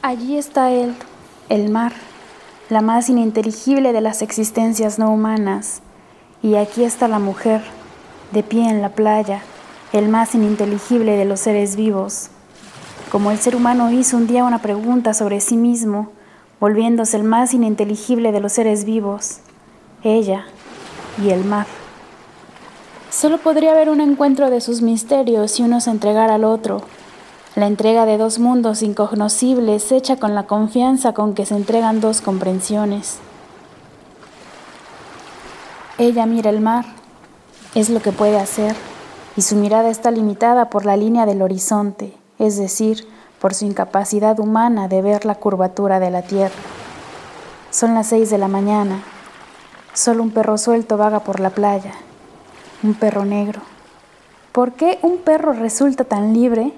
Allí está él, el mar, la más ininteligible de las existencias no humanas. Y aquí está la mujer, de pie en la playa, el más ininteligible de los seres vivos. Como el ser humano hizo un día una pregunta sobre sí mismo, volviéndose el más ininteligible de los seres vivos, ella y el mar. Solo podría haber un encuentro de sus misterios si uno se entregara al otro, la entrega de dos mundos incognoscibles hecha con la confianza con que se entregan dos comprensiones. Ella mira el mar, es lo que puede hacer, y su mirada está limitada por la línea del horizonte, es decir, por su incapacidad humana de ver la curvatura de la tierra. Son las seis de la mañana, solo un perro suelto vaga por la playa, un perro negro. ¿Por qué un perro resulta tan libre?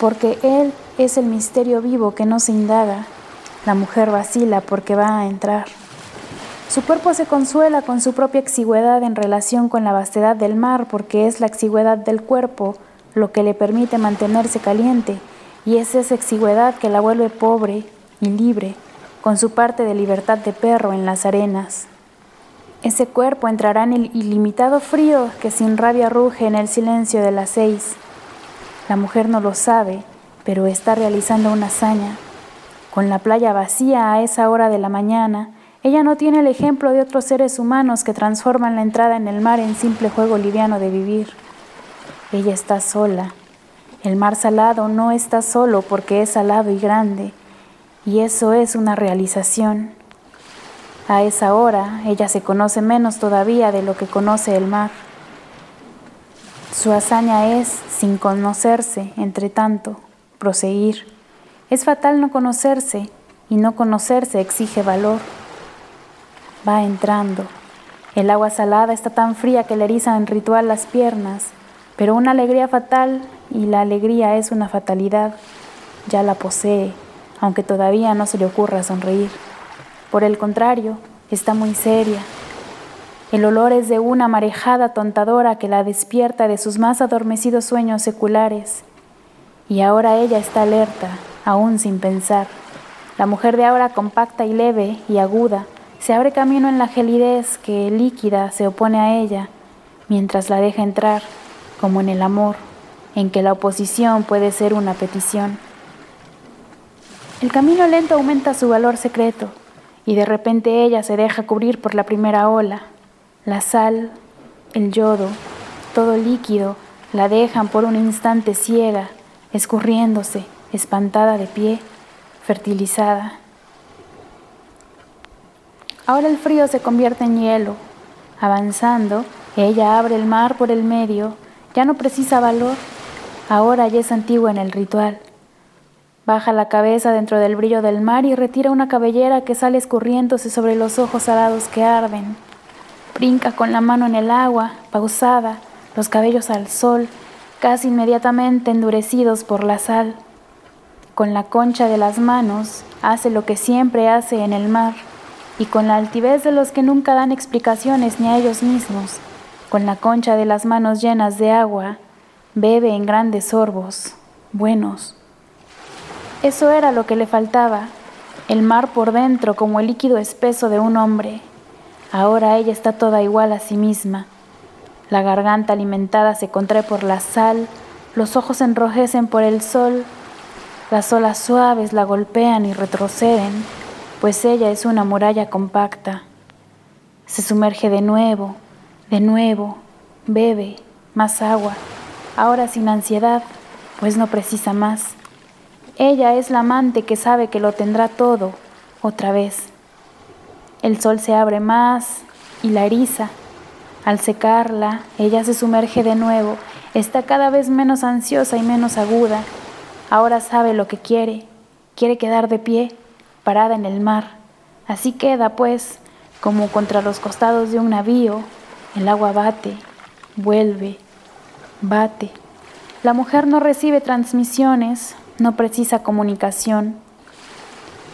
Porque Él es el misterio vivo que no se indaga. La mujer vacila porque va a entrar. Su cuerpo se consuela con su propia exigüedad en relación con la vastedad del mar, porque es la exigüedad del cuerpo lo que le permite mantenerse caliente, y es esa exigüedad que la vuelve pobre y libre, con su parte de libertad de perro en las arenas. Ese cuerpo entrará en el ilimitado frío que sin rabia ruge en el silencio de las seis. La mujer no lo sabe, pero está realizando una hazaña. Con la playa vacía a esa hora de la mañana, ella no tiene el ejemplo de otros seres humanos que transforman la entrada en el mar en simple juego liviano de vivir. Ella está sola. El mar salado no está solo porque es salado y grande, y eso es una realización. A esa hora ella se conoce menos todavía de lo que conoce el mar. Su hazaña es, sin conocerse, entre tanto, proseguir. Es fatal no conocerse, y no conocerse exige valor. Va entrando. El agua salada está tan fría que le eriza en ritual las piernas, pero una alegría fatal, y la alegría es una fatalidad, ya la posee, aunque todavía no se le ocurra sonreír. Por el contrario, está muy seria, el olor es de una marejada tontadora que la despierta de sus más adormecidos sueños seculares. Y ahora ella está alerta, aún sin pensar. La mujer de ahora compacta y leve y aguda se abre camino en la gelidez que líquida se opone a ella, mientras la deja entrar, como en el amor, en que la oposición puede ser una petición. El camino lento aumenta su valor secreto, y de repente ella se deja cubrir por la primera ola, la sal, el yodo, todo líquido, la dejan por un instante ciega, escurriéndose, espantada de pie, fertilizada. Ahora el frío se convierte en hielo. Avanzando, ella abre el mar por el medio, ya no precisa valor, ahora ya es antigua en el ritual. Baja la cabeza dentro del brillo del mar y retira una cabellera que sale escurriéndose sobre los ojos salados que arden. Brinca con la mano en el agua, pausada, los cabellos al sol, casi inmediatamente endurecidos por la sal. Con la concha de las manos hace lo que siempre hace en el mar, y con la altivez de los que nunca dan explicaciones ni a ellos mismos, con la concha de las manos llenas de agua, bebe en grandes sorbos, buenos. Eso era lo que le faltaba, el mar por dentro como el líquido espeso de un hombre. Ahora ella está toda igual a sí misma. La garganta alimentada se contrae por la sal, los ojos enrojecen por el sol, las olas suaves la golpean y retroceden, pues ella es una muralla compacta. Se sumerge de nuevo, de nuevo, bebe más agua, ahora sin ansiedad, pues no precisa más. Ella es la amante que sabe que lo tendrá todo otra vez. El sol se abre más y la eriza. Al secarla, ella se sumerge de nuevo, está cada vez menos ansiosa y menos aguda. Ahora sabe lo que quiere, quiere quedar de pie, parada en el mar. Así queda, pues, como contra los costados de un navío, el agua bate, vuelve, bate. La mujer no recibe transmisiones, no precisa comunicación.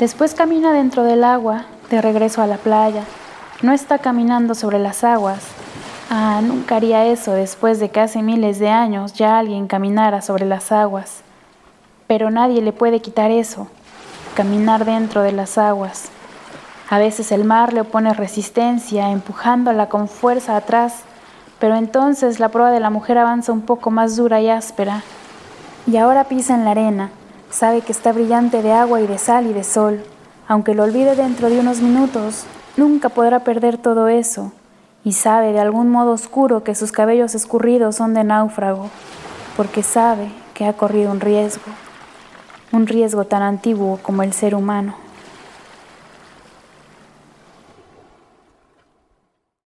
Después camina dentro del agua, de regreso a la playa. No está caminando sobre las aguas. Ah, nunca haría eso después de que hace miles de años ya alguien caminara sobre las aguas. Pero nadie le puede quitar eso. caminar dentro de las aguas. A veces el mar le opone resistencia, empujándola con fuerza atrás, pero entonces la prueba de la mujer avanza un poco más dura y áspera. Y ahora pisa en la arena, sabe que está brillante de agua y de sal y de sol. Aunque lo olvide dentro de unos minutos, nunca podrá perder todo eso, y sabe de algún modo oscuro que sus cabellos escurridos son de náufrago, porque sabe que ha corrido un riesgo, un riesgo tan antiguo como el ser humano.